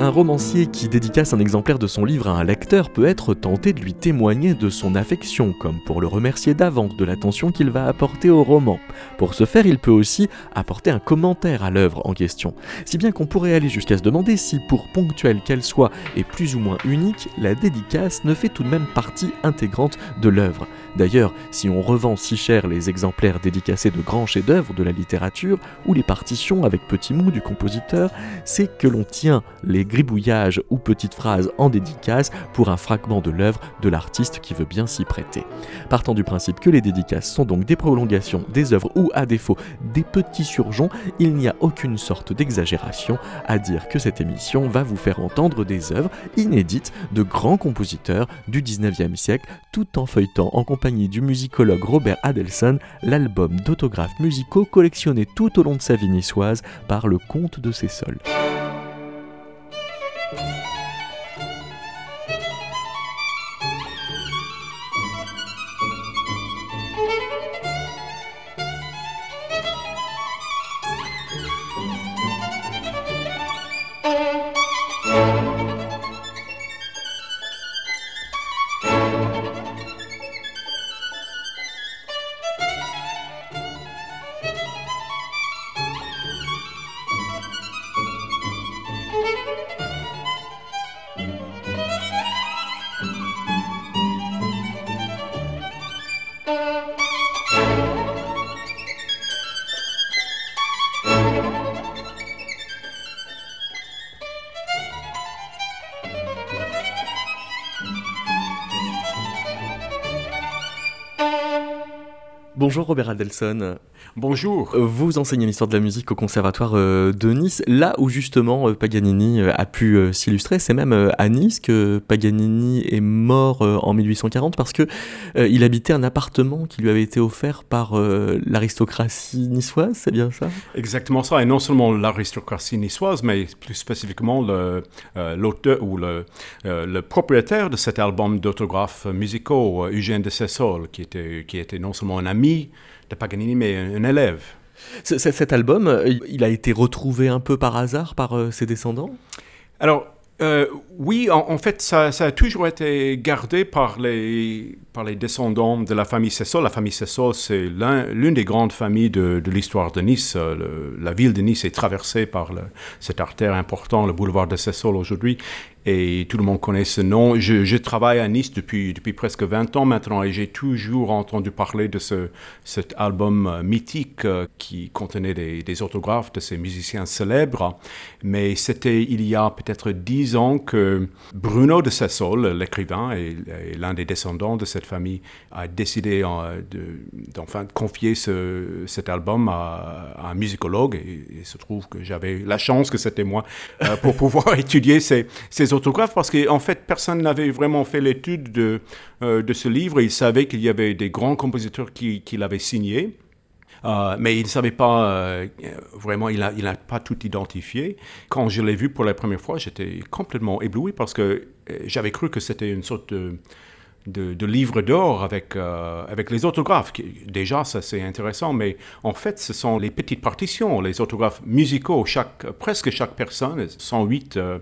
Un romancier qui dédicace un exemplaire de son livre à un lecteur peut être tenté de lui témoigner de son affection, comme pour le remercier d'avance de l'attention qu'il va apporter au roman. Pour ce faire, il peut aussi apporter un commentaire à l'œuvre en question, si bien qu'on pourrait aller jusqu'à se demander si, pour ponctuelle qu'elle soit et plus ou moins unique, la dédicace ne fait tout de même partie intégrante de l'œuvre. D'ailleurs, si on revend si cher les exemplaires dédicacés de grands chefs-d'œuvre de la littérature ou les partitions avec petits mots du compositeur, c'est que l'on tient les gribouillage ou petites phrases en dédicace pour un fragment de l'œuvre de l'artiste qui veut bien s'y prêter. Partant du principe que les dédicaces sont donc des prolongations des œuvres ou à défaut des petits surgeons, il n'y a aucune sorte d'exagération à dire que cette émission va vous faire entendre des œuvres inédites de grands compositeurs du 19e siècle tout en feuilletant en compagnie du musicologue Robert Adelson l'album d'autographes musicaux collectionnés tout au long de sa vie niçoise par le comte de Sessol. Bonjour Robert Adelson. Bonjour. Euh, vous enseignez l'histoire de la musique au Conservatoire euh, de Nice, là où justement euh, Paganini a pu s'illustrer. C'est même à Nice que Paganini est mort en 1840 parce que il habitait un appartement qui lui avait été offert par l'aristocratie niçoise, c'est bien ça? Exactement ça, et non seulement l'aristocratie niçoise, mais plus spécifiquement l'auteur ou le, le, propriétaire de cet album d'autographes musicaux, Eugène de Sessol, qui était, qui était non seulement un ami de Paganini, mais un, élève. cet album, euh, il a été retrouvé un peu par hasard par euh, ses descendants? Alors, euh, oui, en, fait, ça, a toujours été gardé par les, par les descendants de la famille Cessol. La famille Cessol, c'est l'une des grandes familles de, l'histoire de Nice. la ville de Nice est traversée par le, cette artère importante, le boulevard de Cessol aujourd'hui et tout le monde connaît ce nom. Je, travaille à Nice depuis, presque 20 ans maintenant et j'ai toujours entendu parler de ce, cet album euh, mythique euh, qui contenait des, autographes de ces musiciens célèbres. Mais c'était il y a peut-être 10 ans que Bruno de Sassol, l'écrivain et, l'un des descendants de cette famille, a décidé euh, d'enfin de, confier ce, cet album à, un musicologue. Et, il se trouve que j'avais la chance que c'était moi pour pouvoir étudier ces, ces autographes parce qu'en fait, personne n'avait vraiment fait l'étude de, euh, de ce livre. Il savait qu'il y avait des grands compositeurs qui, l'avaient signé. Euh, mais il ne savait pas euh, vraiment, il n'a il a pas tout identifié. Quand je l'ai vu pour la première fois, j'étais complètement ébloui parce que j'avais cru que c'était une sorte de, de, livre d'or avec, avec les autographes. Déjà, ça c'est intéressant, mais en fait, ce sont les petites partitions, les autographes musicaux. Chaque, presque chaque personne, 108 euh,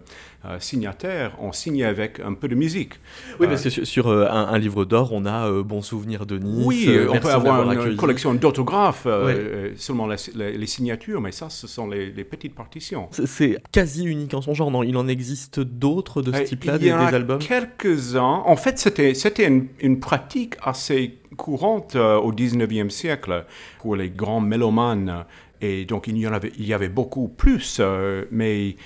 signataires ont signé avec un peu de musique. Oui, parce que sur, euh, un, livre d'or, on a euh, Bon Souvenir de Nice. Oui, on peut avoir une, collection d'autographes, seulement les, signatures, mais ça, ce sont les, petites partitions. C'est quasi unique en son genre, non? Il en existe d'autres de ce type-là, des, albums? quelques-uns. En fait, c'était une, une pratique assez courante au 19e siècle pour les grands mélomanes. Et donc, il y, en avait, il y avait beaucoup plus. mais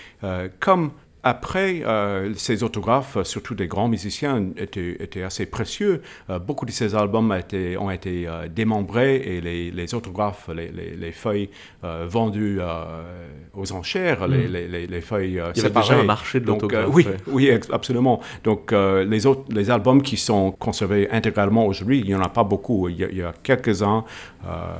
comme après, euh, ces autographes, surtout des grands musiciens, étaient, étaient assez précieux. Euh, beaucoup de ces albums ont été euh, démembrés et les, les autographes, les, les, feuilles vendues aux enchères, les, hmm. feuilles Il y séparées. déjà un marché de l'autographe. oui, oui, absolument. Donc, les, autres, les albums qui sont conservés intégralement aujourd'hui, il n'y en a pas beaucoup. Il y a, quelques-uns.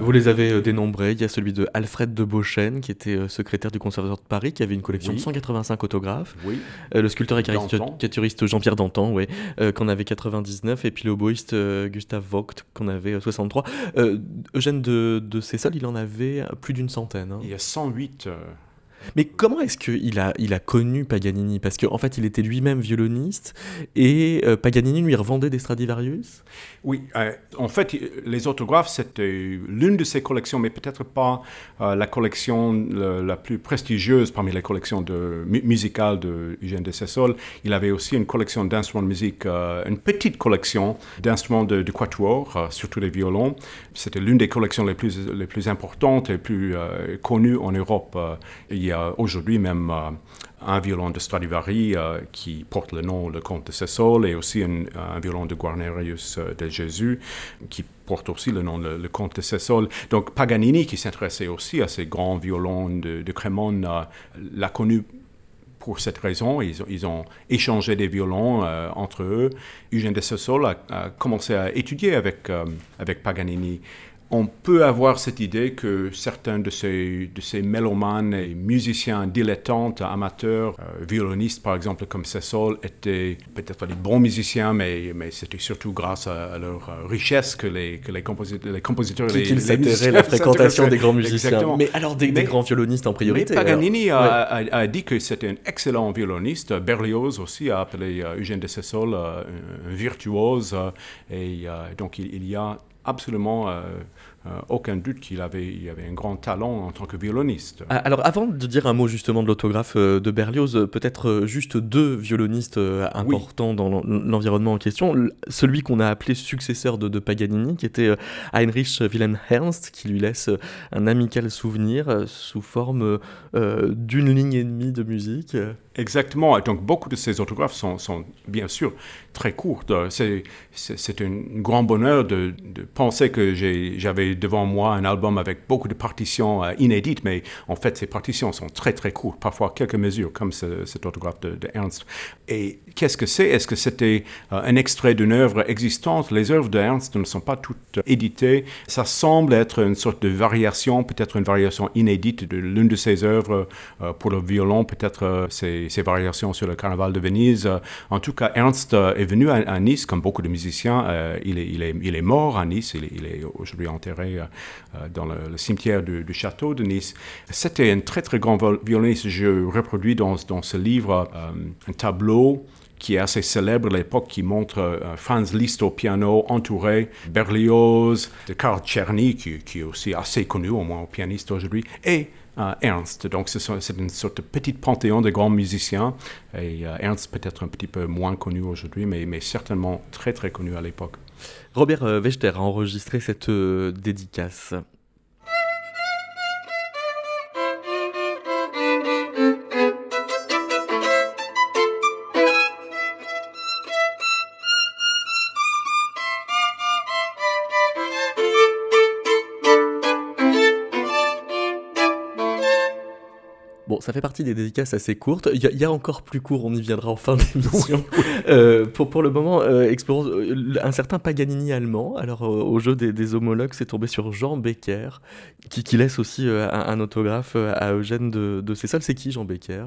Vous les avez dénombrés. Il y a celui de Alfred de Beauchesne, qui était secrétaire du Conservatoire de Paris, qui avait une collection de 185 autographes. Oui. le sculpteur et caricaturiste Jean-Pierre Dantan, oui, qu'on avait 99, et puis le oboïste Gustave Vogt, qu'on avait 63. Eugène de, de Cessol, il en avait plus d'une centaine. Hein. Il y a 108 mais comment est-ce qu'il a, il a connu Paganini? Parce qu'en en fait, il était lui-même violoniste et euh, Paganini lui revendait des Stradivarius? Oui, euh, en fait, les autographes, c'était l'une de ses collections, mais peut-être pas euh, la collection la plus prestigieuse parmi les collections de, musicales de Eugène de Cessol. Il avait aussi une collection d'instruments de musique, une petite collection d'instruments de, de quatuor, surtout les violons. C'était l'une des collections les plus, les plus importantes et les plus connues en Europe. Il y a aujourd'hui même euh, un violon de Stradivari euh, qui porte le nom Le Comte de Cessol et aussi un, violon de Guarnerius euh, de Jésus qui porte aussi le nom le, le Comte de Cessol. Donc Paganini, qui s'intéressait aussi à ces grands violons de, de Crémone, l'a connu pour cette raison, ils ont, échangé des violons entre eux. Eugène de Cessol a, commencé à étudier avec, avec Paganini on peut avoir cette idée que certains de ces, de ces mélomanes et musiciens dilettantes, amateurs, euh, violonistes par exemple comme Cessol, étaient peut-être des bons musiciens, mais, mais c'était surtout grâce à, leur euh, richesse que les, que les, compositeurs, les compositeurs... Qu'ils s'intéressaient la fréquentation des grands musiciens. Mais alors des, grands violonistes en priorité. Mais Paganini a, dit que c'était un excellent violoniste. Berlioz aussi a appelé euh, Eugène de Cessol un, virtuose. et donc il, il, y a absolument euh, aucun doute qu'il avait, il avait un grand talent en tant que violoniste. Ah, alors avant de dire un mot justement de l'autographe euh, de Berlioz, euh, peut-être juste deux violonistes importants dans l'environnement en question. Celui qu'on a appelé successeur de, Paganini, qui était Heinrich Wilhelm Ernst, qui lui laisse un amical souvenir sous forme d'une ligne et demie de musique. Exactement. Donc, beaucoup de ces autographes sont, sont bien sûr très courtes. C'est, c'est, un grand bonheur de, de penser que j'avais devant moi un album avec beaucoup de partitions euh, inédites, mais en fait, ces partitions sont très, très courtes, parfois quelques mesures, comme cet autographe de, Ernst. Et qu'est-ce que c'est? Est-ce que c'était euh, un extrait d'une œuvre existante? Les œuvres de Ernst ne sont pas toutes éditées. Ça semble être une sorte de variation, peut-être une variation inédite de l'une de ses œuvres euh, pour le violon, peut-être ses, variations sur le carnaval de Venise. Euh, en tout cas, Ernst euh, est venu à, Nice, comme beaucoup de musiciens. Euh, il, est, mort à Nice. Il est, aujourd'hui enterré dans le, cimetière du, château de Nice. C'était un très, très grand violoniste. Je reproduis dans, dans ce livre un tableau qui est assez célèbre à l'époque, qui montre Franz Liszt au piano, entouré Berlioz, de Karl Czerny, qui, qui, est aussi assez connu, au moins au pianiste aujourd'hui, et Ernst. Donc, c'est une sorte de petit panthéon de grands musiciens. Et euh, Ernst peut-être un petit peu moins connu aujourd'hui, mais, mais, certainement très très connu à l'époque. Robert euh, Wechter a enregistré cette euh, dédicace. Ça fait partie des dédicaces assez courtes. Il y, a encore plus court, on y viendra en fin d'émission. euh, pour, pour le moment, euh, euh, un certain Paganini allemand. Alors, euh, au jeu des, homologues, c'est tombé sur Jean Becker, qui, qui laisse aussi un, autographe à Eugène de, de Cessol. C'est qui, Jean Becker?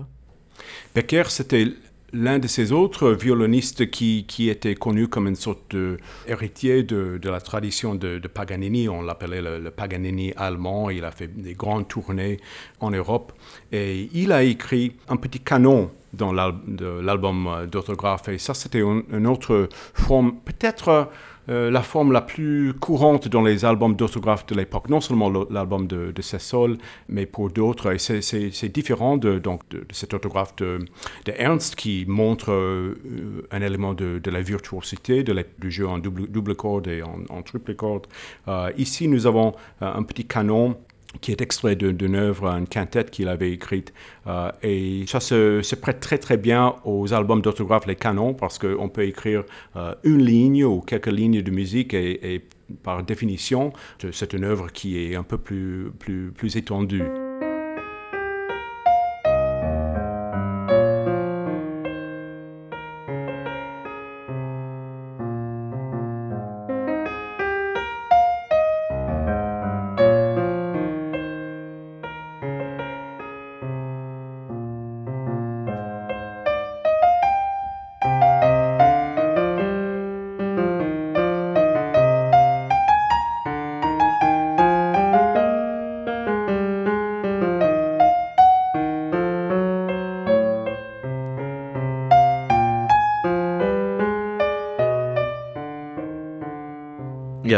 Becker, c'était l'un de ces autres violonistes qui, qui, était connu comme une sorte d'héritier de, de, la tradition de, Paganini. On l'appelait le, Paganini allemand. Il a fait des grandes tournées en Europe. Et il a écrit un petit canon dans l'album d'autographe. Et ça, c'était une autre forme, peut-être euh, la forme la plus courante dans les albums d'autographes de l'époque, non seulement l'album de, de Cessol, mais pour d'autres. Et c'est différent de, donc, de, cet autographe de, Ernst qui montre euh, un élément de, la virtuosité du jeu en double, double corde et en, triple corde. Euh, ici, nous avons un petit canon qui est extrait d'une œuvre, une quintette qu'il avait écrite. Euh, et ça se, prête très très bien aux albums d'autographes, les canons, parce qu'on peut écrire euh, une ligne ou quelques lignes de musique et, et par définition, c'est une œuvre qui est un peu plus, plus, plus étendue.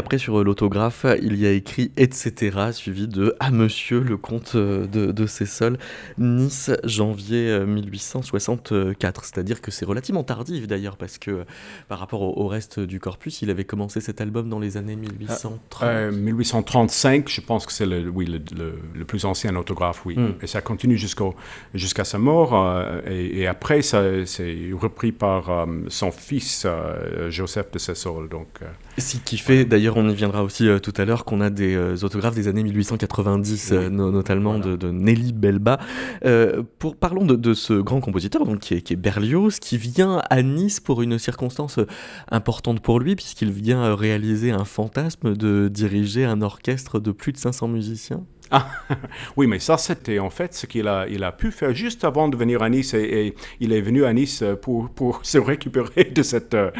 Après, sur l'autographe, il y a écrit etc. suivi de À Monsieur, le comte de, de Cessol, Nice, janvier 1864. C'est-à-dire que c'est relativement tardif d'ailleurs, parce que par rapport au, reste du corpus, il avait commencé cet album dans les années 1830. 1835, je pense que c'est le, oui, le, plus ancien autographe, oui. Hmm. Et ça continue jusqu'à sa mort. Euh, et, après, ça c'est repris par euh, son fils, euh, Joseph de Cessol. Donc, Ce qui fait D'ailleurs, on y viendra aussi euh, tout à l'heure qu'on a des euh, autographes des années 1890, euh, notamment de, Nelly Belba. pour, parlons de, ce grand compositeur donc, qui, est, qui Berlioz, qui vient à Nice pour une circonstance importante pour lui, puisqu'il vient réaliser un fantasme de diriger un orchestre de plus de 500 musiciens. Ah, oui, mais ça, c'était en fait ce qu'il a, il a pu faire juste avant de venir à Nice. Et, il est venu à Nice pour, pour se récupérer de cette, de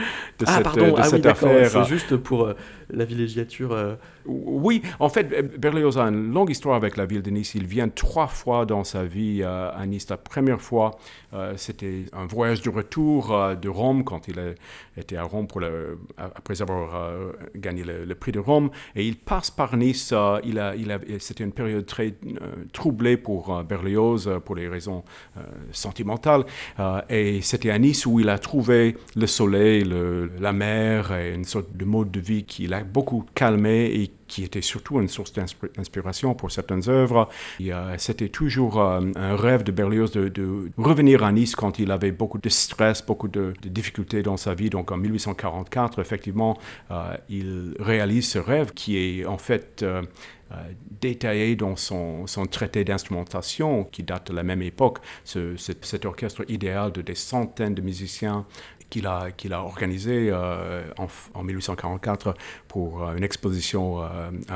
ah, cette, pardon. De ah, cette oui, affaire. C'est juste pour la villégiature. Euh, oui, en fait, Berlioz a une longue histoire avec la ville de Nice. Il vient trois fois dans sa vie euh, à Nice. La première fois, euh, c'était un voyage de retour de Rome quand il était à Rome pour le, après avoir gagné le, prix de Rome. Et il passe par Nice. il a, il a, c'était une période très troublée pour Berlioz pour les raisons sentimentales. et c'était à Nice où il a trouvé le soleil, le, la mer et une sorte de mode de vie qu'il a beaucoup calmé et qui était surtout une source d'inspiration pour certaines œuvres. C'était toujours euh, un rêve de Berlioz de, revenir à Nice quand il avait beaucoup de stress, beaucoup de, difficultés dans sa vie. Donc en 1844, effectivement, euh, il réalise ce rêve qui est en fait... Euh, détaillé dans son, son traité d'instrumentation qui date de la même époque, cet orchestre idéal de des centaines de musiciens qu'il a, qu'il a organisé euh, en, 1844 pour euh, une exposition euh,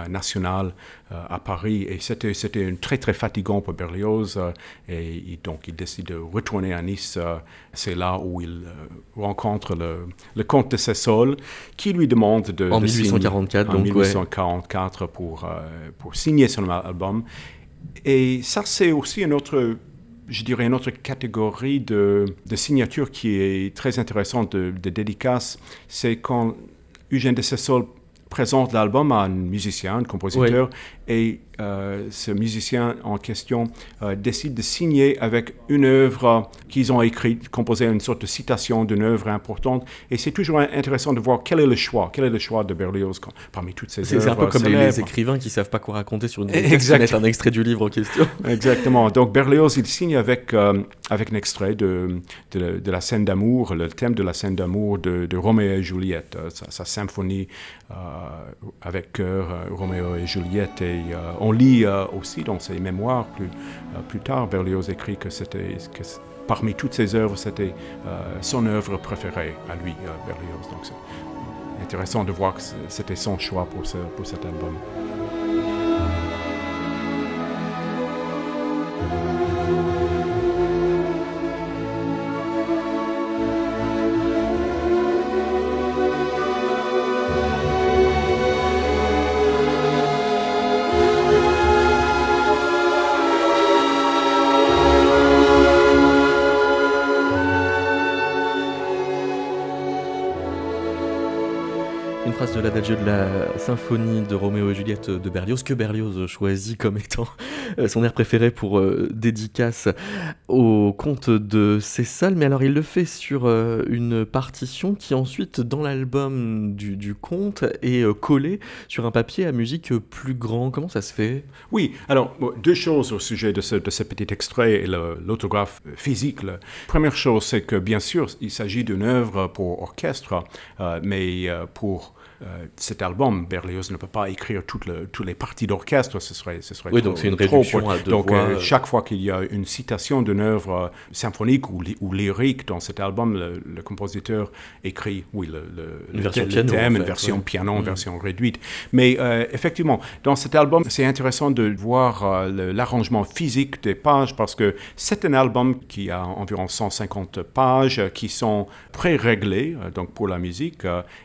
nationale à Paris. Et c'était, c'était très, très fatigant pour Berlioz. et donc, il décide de retourner à Nice. c'est là où il rencontre le, le, comte de Cessol, qui lui demande de... En 1844, donc, en 1844 pour, pour signer son album. Et ça, c'est aussi un autre je dirais, une autre catégorie de, de signature qui est très intéressante de, de dédicace, c'est quand Eugène de Cessol présente l'album à un musicien, un compositeur, et euh, ce musicien en question euh, décide de signer avec une œuvre qu'ils ont écrite, composée une sorte de citation d'une œuvre importante. Et c'est toujours intéressant de voir quel est le choix, quel est le choix de Berlioz parmi toutes ces œuvres. C'est un peu comme les, écrivains qui savent pas quoi raconter sur une un extrait du livre en question. Exactement. Donc Berlioz, il signe avec, euh, avec un extrait de, de, la scène d'amour, le thème de la scène d'amour de, de Roméo et Juliette, sa, symphonie avec cœur, Roméo et Juliette. Et on on lit euh, aussi dans ses mémoires plus, euh, tard, Berlioz écrit que c'était parmi toutes ses œuvres, c'était euh, son œuvre préférée à lui, Berlioz. Donc c'est intéressant de voir que c'était son choix pour, ce, pour cet album. De la symphonie de Roméo et Juliette de Berlioz, que Berlioz choisit comme étant euh, son air préféré pour euh, dédicace au comte de Cessal. Mais alors il le fait sur euh, une partition qui ensuite, dans l'album du, comte, est collée sur un papier à musique plus grand. Comment ça se fait? Oui, alors deux choses au sujet de ce, petit extrait et l'autographe physique. Première chose, c'est que bien sûr, il s'agit d'une œuvre pour orchestre, mais pour euh, cet album, Berlioz ne peut pas écrire toutes, les parties d'orchestre, ce serait, ce serait Oui, donc c'est une réduction à deux Donc euh, euh. chaque fois qu'il y a une citation d'une œuvre symphonique ou, ou, lyrique dans cet album, le, compositeur écrit, oui, le, une version piano, thème, une version piano, une version réduite. Mais effectivement, dans cet album, c'est intéressant de voir l'arrangement physique des pages parce que c'est un album qui a environ 150 pages qui sont pré-réglées, donc pour la musique,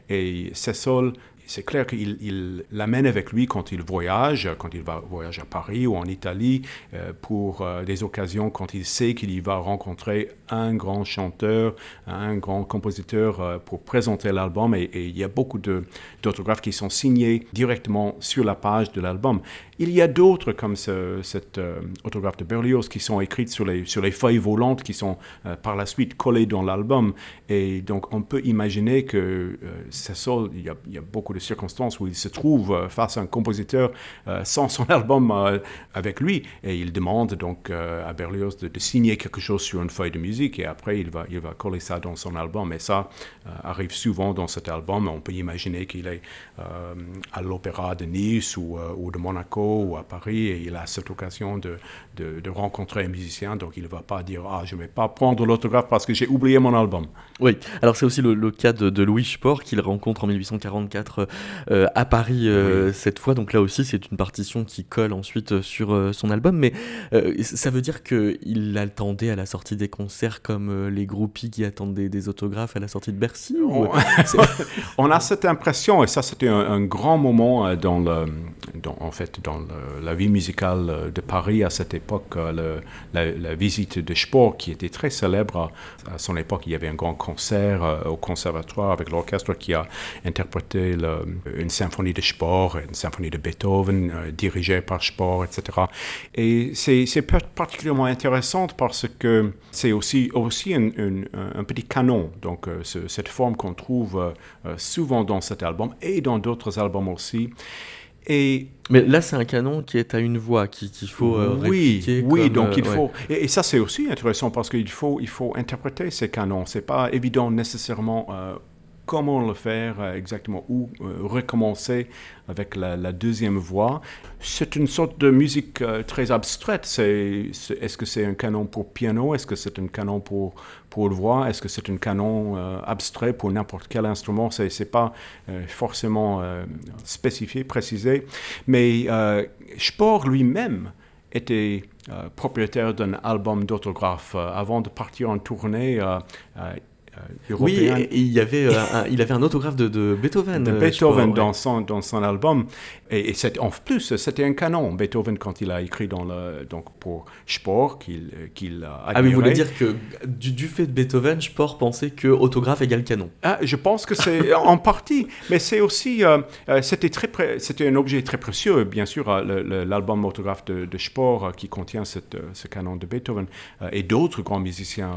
et c'est ça c'est clair qu'il l'amène avec lui quand il voyage, quand il va voyager à Paris ou en Italie, euh, pour euh, des occasions quand il sait qu'il y va rencontrer un grand chanteur, un grand compositeur euh, pour présenter l'album. Et, et, il y a beaucoup d'autographes qui sont signés directement sur la page de l'album. Il y a d'autres comme ce, cet euh, autographe de Berlioz qui sont écrites sur les, sur les feuilles volantes qui sont euh, par la suite collées dans l'album. Et donc on peut imaginer que euh, Cecil, il y, a, il y, a, beaucoup de circonstances où il se trouve face à un compositeur sans son album avec lui. Et il demande donc à Berlioz de, de, signer quelque chose sur une feuille de musique et après il va, il va coller ça dans son album. Et ça arrive souvent dans cet album. On peut imaginer qu'il est à l'Opéra de Nice ou, ou de Monaco ou à Paris et il a cette occasion de, de, de rencontrer un musicien, donc il ne va pas dire Ah, je ne vais pas prendre l'autographe parce que j'ai oublié mon album. Oui, alors c'est aussi le, le, cas de, de Louis Sport qu'il rencontre en 1844 euh, à Paris euh, oui. cette fois, donc là aussi c'est une partition qui colle ensuite sur euh, son album, mais ça veut dire qu'il attendait à la sortie des concerts comme les groupies qui attendent des, autographes à la sortie de Bercy On, on a cette impression, et ça c'était un, un, grand moment dans, le, dans, en fait, dans le, la vie musicale de Paris à cette époque, le, la, la, visite de Spohr qui était très célèbre à, son époque. Il y avait un grand concert euh, au conservatoire avec l'orchestre qui a interprété une symphonie de Spohr, une symphonie de Beethoven euh, dirigée par Spohr, etc. Et c'est particulièrement intéressant parce que c'est aussi, aussi un, petit canon, donc euh, ce, cette forme qu'on trouve euh, souvent dans cet album et dans d'autres albums aussi. Et mais là, c'est un canon qui est à une voix, qu'il qui faut euh, oui, répliquer. Oui, comme, donc euh, il ouais. faut. Et, et ça, c'est aussi intéressant parce qu'il faut, il faut interpréter ces canons. C'est pas évident nécessairement euh, comment le faire euh, exactement ou euh, recommencer avec la, deuxième voix. C'est une sorte de musique euh, très abstraite. Est-ce que c'est un canon pour piano? Est-ce que c'est un canon pour, pour voix? Est-ce que c'est un canon euh, abstrait pour n'importe quel instrument? Ce n'est pas euh, forcément spécifié, précisé. Mais Spohr lui-même était propriétaire d'un album d'autographes. Euh, avant de partir en tournée, euh, oui, il y avait, un, il avait un autographe de, de Beethoven. De Beethoven dans, ouais. son, dans son album. Et, et en plus, c'était un canon. Beethoven, quand il a écrit dans le, donc pour Spohr, qu'il qu a Ah oui, vous voulez dire que du, du, fait de Beethoven, Spohr pensait que autographe égale canon ah, Je pense que c'est en partie. Mais c'est aussi, euh, c'était c'était un objet très précieux, bien sûr, l'album autographe de, de Spohr qui contient cette, ce canon de Beethoven. Et d'autres grands musiciens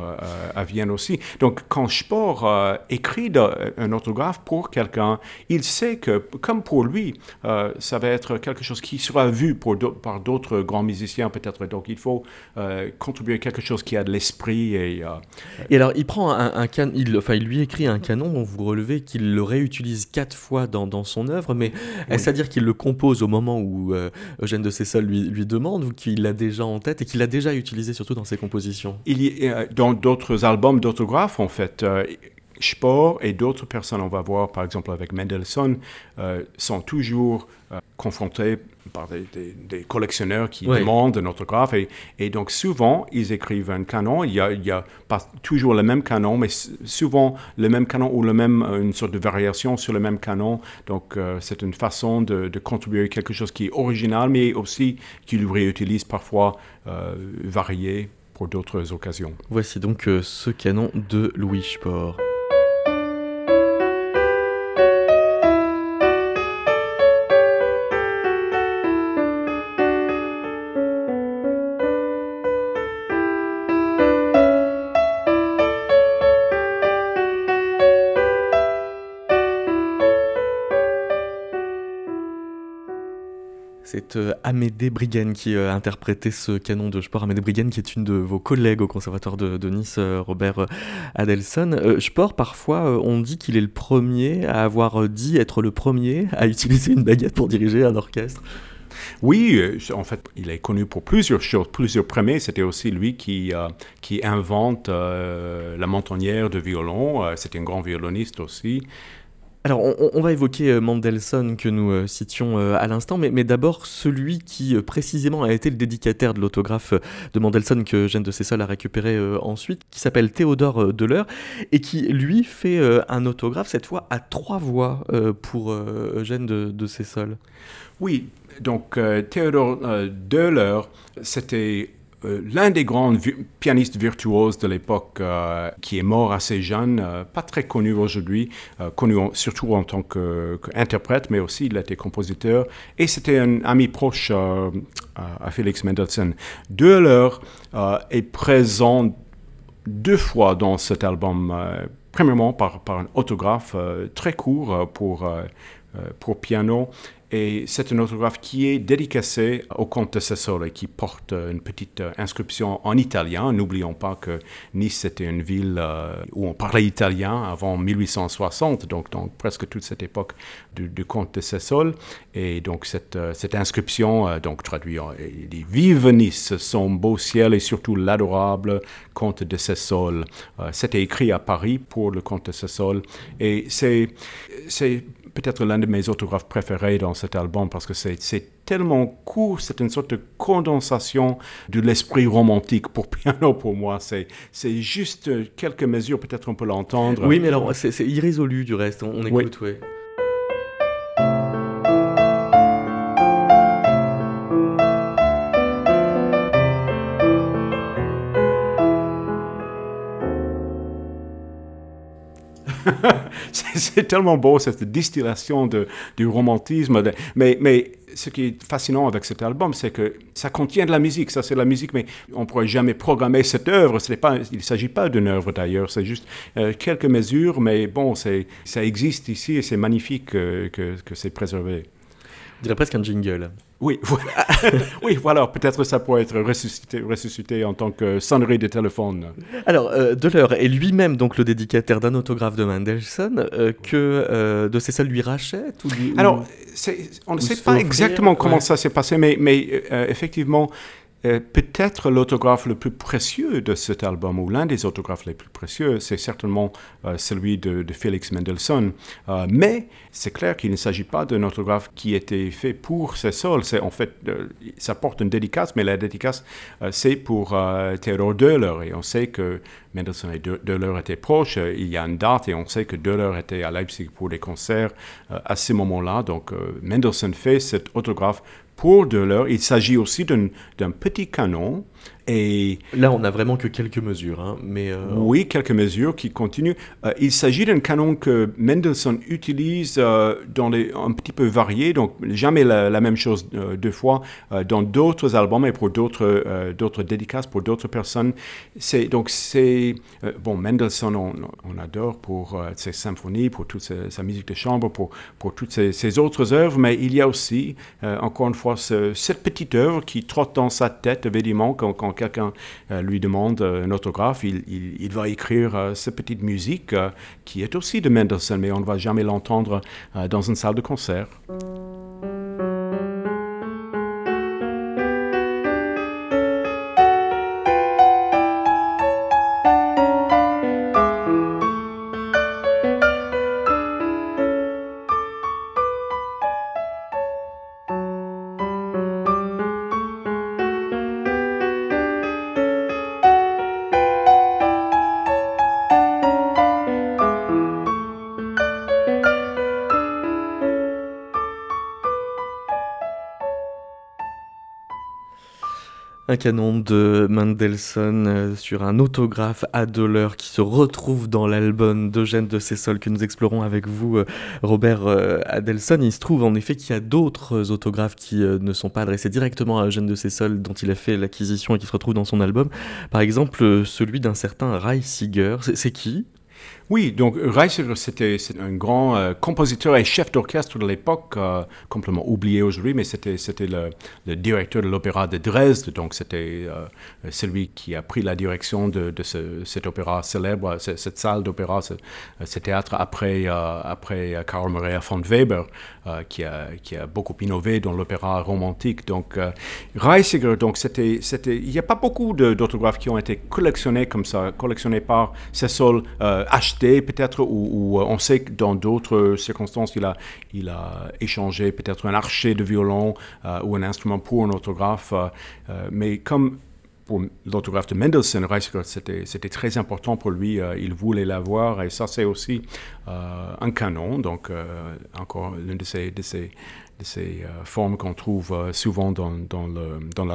à Vienne aussi. Donc, quand Spohr euh, écrit de, un autographe pour quelqu'un, il sait que, comme pour lui, euh, ça va être quelque chose qui sera vu pour par d'autres grands musiciens peut-être. Donc il faut euh, contribuer quelque chose qui a de l'esprit. Et, et alors il prend un, un can il, enfin, il lui écrit un canon dont vous relevez qu'il le réutilise quatre fois dans, dans son œuvre, mais oui. est-ce à dire qu'il le compose au moment où Eugène de Cessol lui, lui demande ou qu'il l'a déjà en tête et qu'il l'a déjà utilisé surtout dans ses compositions? Il y, Dans d'autres albums d'autographes, en fait, euh, Spohr et d'autres personnes, on va voir par exemple avec Mendelssohn, euh, sont toujours euh, confrontés par des, des, des collectionneurs qui oui. demandent un autographe. Et, et, donc souvent, ils écrivent un canon. Il y a, il y a pas toujours le même canon, mais souvent le même canon ou le même, une sorte de variation sur le même canon. Donc euh, c'est une façon de, de, contribuer quelque chose qui est original, mais aussi qu'il réutilise parfois varié pour d'autres occasions. Voici donc euh, ce canon de Louis Spohr. Euh, Amédée Briguen qui a interprété ce canon de Spohr. Amédée Briguen qui est une de vos collègues au Conservatoire de, Nice, euh, Robert euh, Adelson. Euh, Spohr, parfois, on dit qu'il est le premier à avoir dit être le premier à utiliser une baguette pour diriger un orchestre. Oui, en fait, il est connu pour plusieurs choses, plusieurs premiers. C'était aussi lui qui, euh, qui invente euh, la montonnière de violon. C'était un grand violoniste aussi. Alors, on, va évoquer euh, Mendelssohn que nous euh, citions euh, à l'instant, mais, d'abord celui qui précisément a été le dédicataire de l'autographe de Mendelssohn que Jeanne de Cessol a récupéré ensuite, qui s'appelle Théodore Deleur, et qui lui fait un autographe cette fois à trois voix pour Eugène de, de. Oui, donc Théodore Deleur, c'était l'un des grands pianistes virtuoses de l'époque, euh, qui est mort assez jeune, euh, pas très connu aujourd'hui, connu surtout en tant qu'interprète, mais aussi il été compositeur, et c'était un ami proche à Félix Mendelssohn. Deux est présent deux fois dans cet album. premièrement par, par un autographe très court pour, pour piano et c'est un autographe qui est dédicacé au comte de Sessole et qui porte une petite euh, inscription en italien. N'oublions pas que Nice était une ville euh, où on parlait italien avant 1860, donc, donc presque toute cette époque du, comte de Sessole. Et donc cette, euh, cette inscription, donc traduit, il dit Vive Nice, son beau ciel et surtout l'adorable comte de Sessole. C'était écrit à Paris pour le comte de Sessole. Et c'est peut-être l'un de mes autographes préférés dans cet album parce que c'est tellement court, c'est une sorte de condensation de l'esprit romantique pour piano pour moi. C'est juste quelques mesures, peut-être on peut l'entendre. Oui, mais alors c'est irrésolu du reste, on, écoute, oui. C'est tellement beau, cette distillation du romantisme. mais, ce qui est fascinant avec cet album, c'est que ça contient de la musique. Ça, c'est la musique, mais on ne pourrait jamais programmer cette œuvre. Il ne s'agit pas d'une œuvre d'ailleurs. C'est juste euh, quelques mesures, mais bon, ça existe ici et c'est magnifique que, que c'est préservé. On dirait presque un jingle. Oui, voilà. oui, voilà. Peut-être ça pourrait être ressuscité, ressuscité, en tant que sonnerie de téléphone. Alors, euh, Deleur est lui-même donc le dédicataire d'un autographe de Mendelssohn euh, que euh, de Cécile lui rachète ou Alors, on ne sait pas exactement comment ça s'est passé, mais, mais euh, effectivement, peut-être l'autographe le plus précieux de cet album, ou l'un des autographes les plus précieux, c'est certainement euh, celui de, Félix Mendelssohn. Euh, mais c'est clair qu'il ne s'agit pas d'un autographe qui était fait pour Cécile. C'est en fait, ça porte une dédicace, mais la dédicace, c'est pour Theodor Döhler. Et on sait que Mendelssohn et Döhler étaient proches. Il y a une date et on sait que Döhler était à Leipzig pour des concerts à ce moment-là. Donc Mendelssohn fait cet autographe pour de l'heure. Il s'agit aussi d'un petit canon et là, on n'a vraiment que quelques mesures, hein, mais euh, oui, quelques mesures qui continuent. Euh, il s'agit d'un canon que Mendelssohn utilise euh, dans les un petit peu varié, donc jamais la, même chose deux fois dans d'autres albums et pour d'autres d'autres dédicaces pour d'autres personnes. C'est donc c'est bon Mendelssohn on, on, adore pour ses symphonies, pour toute sa, musique de chambre, pour pour toutes ses, autres œuvres, mais il y a aussi encore une fois cette petite œuvre qui trotte dans sa tête évidemment quand, quand quelqu'un euh, lui demande euh, un autographe, il, va écrire euh, cette petite musique qui est aussi de Mendelssohn, mais on ne va jamais l'entendre dans une salle de concert. Un canon de Mendelssohn euh, sur un autographe à qui se retrouve dans l'album d'Eugène de Cessol que nous explorons avec vous, euh, Robert euh, Adelson. Il se trouve en effet qu'il y a d'autres autographes qui ne sont pas adressés directement à Eugène de Cessol dont il a fait l'acquisition et qui se retrouvent dans son album. Par exemple, celui d'un certain Reisiger. C'est qui? Oui, donc Reiser, c'était un grand euh, compositeur et chef d'orchestre de l'époque, euh, complètement oublié aujourd'hui, mais c'était le, le, directeur de l'opéra de Dresde, donc c'était euh, celui qui a pris la direction de, de ce, cet opéra célèbre, cette salle d'opéra, ce, théâtre après, après Karl Maria von Weber, qui, a, qui a beaucoup innové dans l'opéra romantique. Donc Reisiger, donc c'était, il n'y a pas beaucoup d'autographes qui ont été collectionnés comme ça, collectionnés par Cécile, achetés peut-être, ou, on sait que dans d'autres circonstances, il a, il a échangé peut-être un archet de violon ou un instrument pour un autographe. mais comme pour l'autographe de Mendelssohn, c'était, c'était très important pour lui. Euh, il voulait l'avoir et ça, c'est aussi euh, un canon. Donc, euh, encore l'une de ces, de ces, de ces formes qu'on trouve souvent dans, dans, le, dans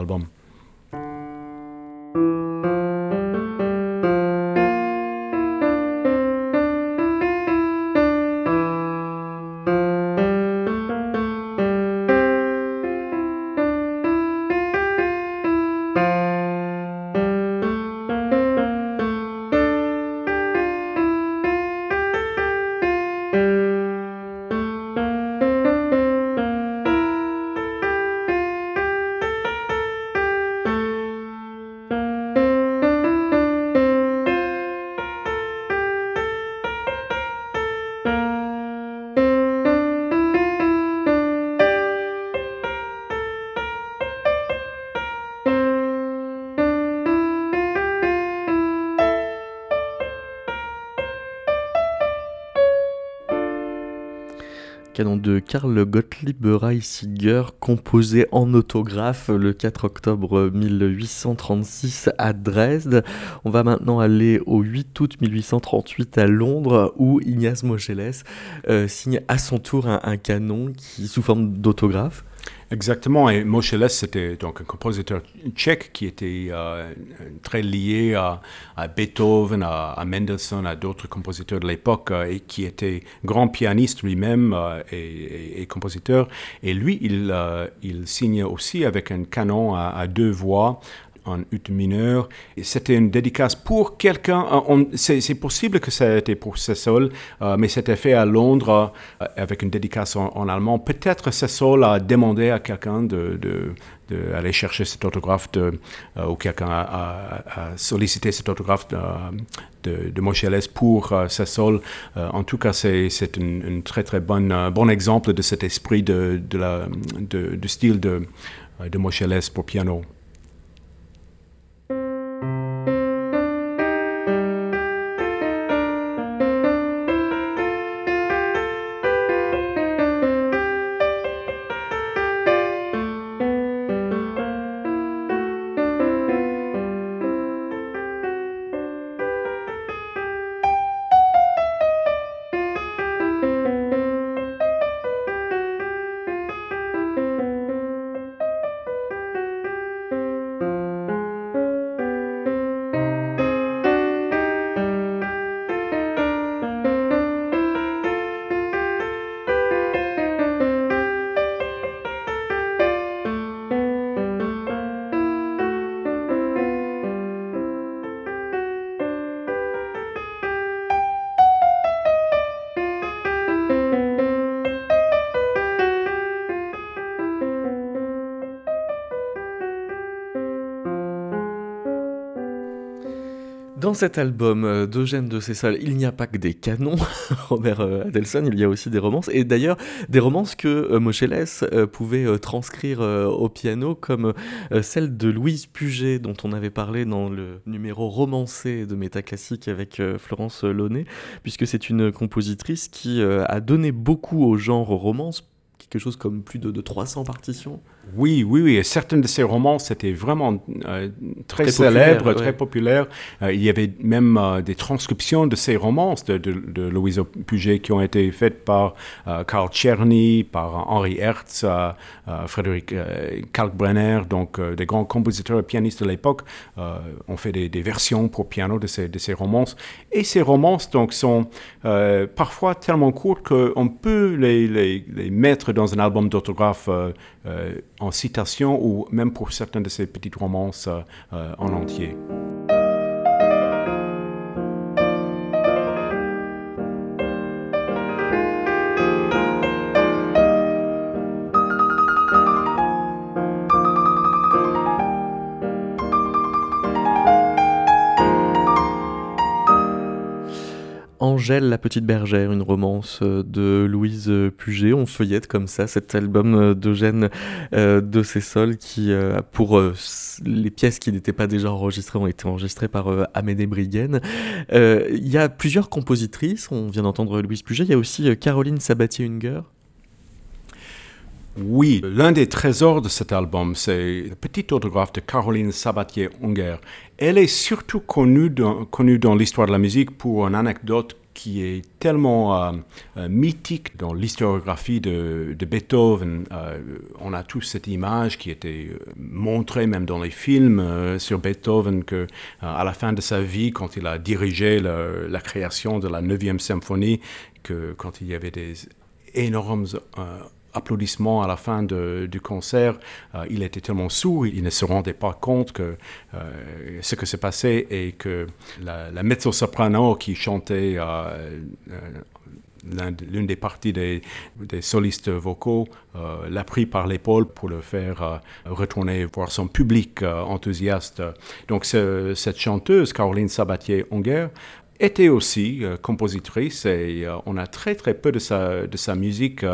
de Karl Gottlieb Reisiger, composé en autographe le 4 octobre 1836 à Dresde. On va maintenant aller au 8 août 1838 à Londres, où Ignace Moscheles euh, signe à son tour un canon qui, sous forme d'autographe. Exactement, et Moscheles, c'était donc un compositeur tchèque qui était euh, très lié à, Beethoven, à, Mendelssohn, à d'autres compositeurs de l'époque, euh, et qui était grand pianiste lui-même euh, et, compositeur. Et lui, il, il signe aussi avec un canon à deux voix en ut mineur. C'était une dédicace pour quelqu'un. Euh, c'est possible que ça ait été pour Cécile, euh, mais c'était fait à Londres euh, avec une dédicace en, allemand. Peut-être Cécile a demandé à quelqu'un de, aller chercher cet autographe de, ou quelqu'un a, sollicité cet autographe de, de, de pour Cécile. en tout cas, c'est un très très bon, bon exemple de cet esprit de, du style de, de Moscheles pour piano. Dans cet album euh, d'Eugène de Cessal, il n'y a pas que des canons, Robert euh, Adelson, il y a aussi des romances, et d'ailleurs des romances que euh, Moscheles pouvait transcrire au piano, comme celle de Louise Puget, dont on avait parlé dans le numéro romancé de Métaclassique avec Florence Launay, puisque c'est une compositrice qui a donné beaucoup au genre romance, quelque chose comme plus de, de 300 partitions. Oui, oui, oui. Et certains de ces romans, c'était vraiment euh, très, célèbres, très populaires. Euh, il y avait même euh, des transcriptions de ces romans de, de, Louise Puget qui ont été faites par Karl Czerny, par Henri Hertz, Frédéric Kalkbrenner, donc des grands compositeurs et pianistes de l'époque, ont fait des, versions pour piano de ces, de ces romances. Et ces romances donc, sont parfois tellement courtes qu'on peut les, les, les, mettre dans un album d'autographe en citation ou même pour certaines de ces petites romances euh, euh, en entier. Angèle la petite bergère, une romance de Louise Puget. On feuillette comme ça cet album d'Eugène de Cessol qui, pour les pièces qui n'étaient pas déjà enregistrées, ont été enregistrées par Amédée Briguen. Il y a plusieurs compositrices, on vient d'entendre Louise Puget, il y a aussi Caroline Sabatier-Unger. Oui, l'un des trésors de cet album, c'est le petit autographe de Caroline Sabatier-Unger. Elle est surtout connue dans, connue dans l'histoire de la musique pour une anecdote qui est tellement euh, euh, mythique dans l'historiographie de, Beethoven. Euh, on a tous cette image qui était montrée même dans les films sur Beethoven que à la fin de sa vie, quand il a dirigé la création de la 9e symphonie, que quand il y avait des énormes applaudissements à la fin du concert, euh, il était tellement sourd, il ne se rendait pas compte que euh, ce que s'est passé et que la, mezzo-soprano qui chantait euh, l'une des parties des, solistes vocaux l'a pris par l'épaule pour le faire retourner voir son public enthousiaste. Donc cette chanteuse, Caroline Sabatier-Unger, était aussi compositrice et on a très très peu de sa musique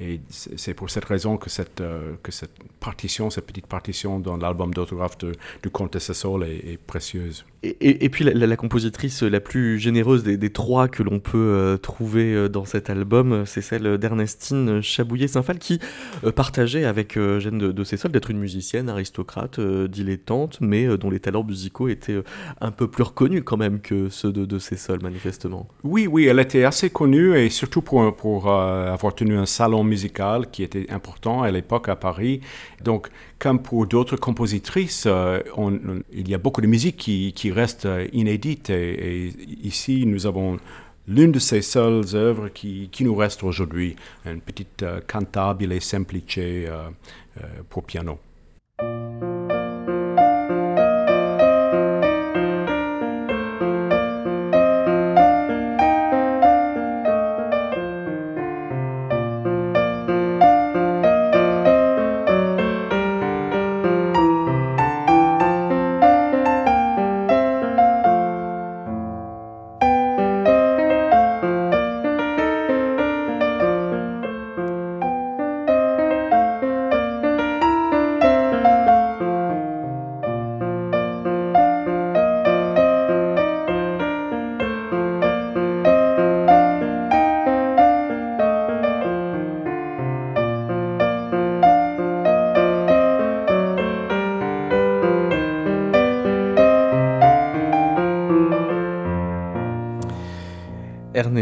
et c'est pour cette raison que cette, euh, que cette partition, cette petite partition dans l'album d'autographe de, du Comtesse Sol est, est précieuse. Et, et, puis la, compositrice la plus généreuse des, des trois que l'on peut euh, trouver euh, dans cet album, c'est celle d'Ernestine Chabouillet-Saint-Phal qui partageait avec Jeanne de, de Cessol d'être une musicienne, aristocrate, dilettante, mais dont les talents musicaux étaient un peu plus reconnus quand même que ceux de, de Cessol, manifestement. Oui, oui, elle était assez connue et surtout pour, pour avoir tenu un salon qui était important à l'époque à Paris. Donc, comme pour d'autres compositrices, euh, il y a beaucoup de musique qui, reste euh, inédite. Et, ici, nous avons l'une de ces seules œuvres qui, nous reste aujourd'hui, une petite euh, cantabile semplice pour piano.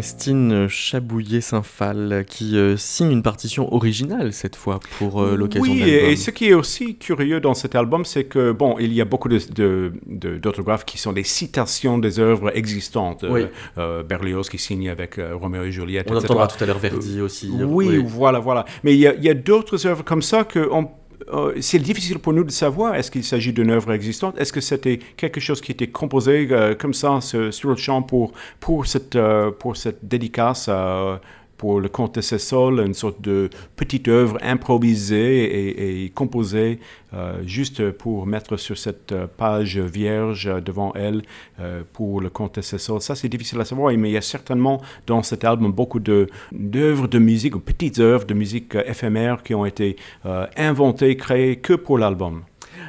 Ernestine Chabouillet-Saint-Phal qui euh, signe une partition originale cette fois pour euh, l'occasion Oui, et, ce qui est aussi curieux dans cet album, c'est que, bon, il y a beaucoup d'autographes qui sont des citations des œuvres existantes. Euh, Berlioz qui signe avec Roméo et Juliette, On entendra tout à l'heure Verdi aussi. Oui, voilà, voilà. Mais il y a, a d'autres œuvres comme ça qu'on euh, c'est difficile pour nous de savoir est-ce qu'il s'agit d'une œuvre existante, est-ce que c'était quelque chose qui était composé euh, comme ça sur, le champ pour, pour, cette, euh, pour cette dédicace pour le comte de Cessol, une sorte de petite œuvre improvisée et, composée euh, juste pour mettre sur cette euh, page vierge devant elle euh, pour le comte de Cessol. Ça, c'est difficile à savoir, mais il y a certainement dans cet album beaucoup d'œuvres de, musique, petites œuvres de musique éphémères qui ont été inventées, créées que pour l'album.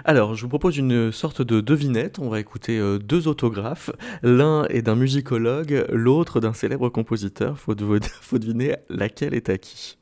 Alors, je vous propose une sorte de devinette. On va écouter euh, deux autographes. L'un est d'un musicologue, l'autre d'un célèbre compositeur. Faut, faut deviner laquelle est à qui.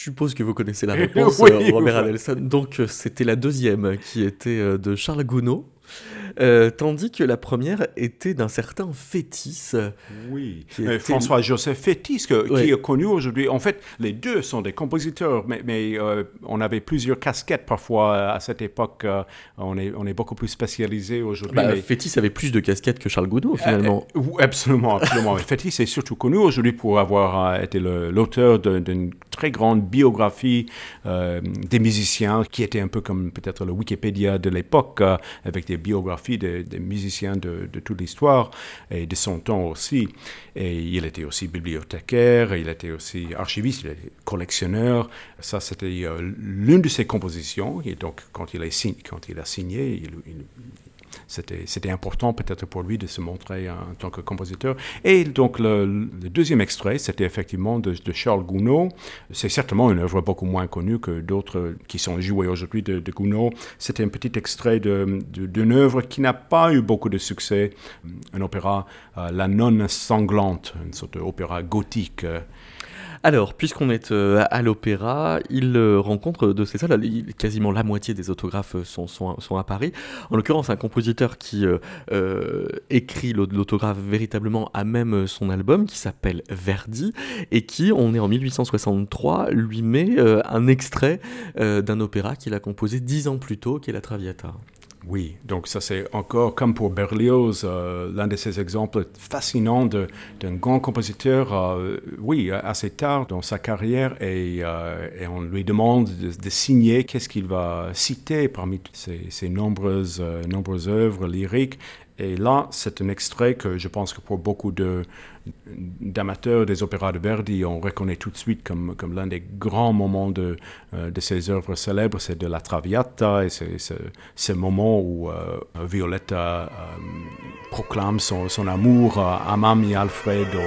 Suppose que vous connaissez la réponse, euh, Robert Adelson. Donc, euh, c'était la deuxième qui était euh, de Charles Gounod. Euh, tandis que la première était d'un certain Fétis. Oui, qui Euh, était- François-Joseph Fétis, que- Ouais. qui est connu aujourd'hui. En fait, les deux sont des compositeurs, mais, mais, euh, on avait plusieurs casquettes parfois euh, à cette époque. euh, on, est, on est beaucoup plus spécialisé aujourd'hui. Bah, mais- Fétis avait plus de casquettes que Charles Gounod, finalement. Euh, oui, absolument, absolument. Fétis est surtout connu aujourd'hui pour avoir euh, été l'auteur d'une très grande biographie euh, des musiciens, qui était un peu comme peut-être le Wikipédia de l'époque, euh, avec des biographies des, musiciens de, toute l'histoire et de son temps aussi. Et il était aussi bibliothécaire, il était aussi archiviste, il était collectionneur. Ça, c'était euh, l'une de ses compositions. Et donc, quand il a, signé, il a c'était, important peut-être pour lui de se montrer en tant que compositeur. Et donc le, deuxième extrait, c'était effectivement de, Charles Gounod. C'est certainement une œuvre beaucoup moins connue que d'autres qui sont jouées aujourd'hui de, Gounod. C'était un petit extrait d'une œuvre qui n'a pas eu beaucoup de succès, un opéra, euh, La Nonne sanglante, une sorte d'opéra gothique. euh, Alors, puisqu'on est euh, à l'opéra, il euh, rencontre de ces salles, quasiment la moitié des autographes euh, sont, sont, à Paris. En l'occurrence, un compositeur qui euh, euh, écrit l'aut- l'autographe véritablement à même euh, son album, qui s'appelle Verdi, et qui, on est en 1863, lui met euh, un extrait euh, d'un opéra qu'il a composé dix ans plus tôt, qui est la Traviata. Oui, donc ça c'est encore comme pour Berlioz, euh, l'un de ces exemples fascinants d'un grand compositeur, euh, oui, assez tard dans sa carrière, et, euh, on lui demande de, signer qu'est-ce qu'il va citer parmi ses, ses nombreuses, nombreuses œuvres lyriques. Et là, c'est un extrait que je pense que pour beaucoup d'amateurs des opéras de Verdi, on reconnaît tout de suite comme, l'un des grands moments de, euh, de ses œuvres célèbres, c'est de la Traviata, et c'est ce moment où euh, Violetta euh, proclame son, amour à Mamma Alfredo.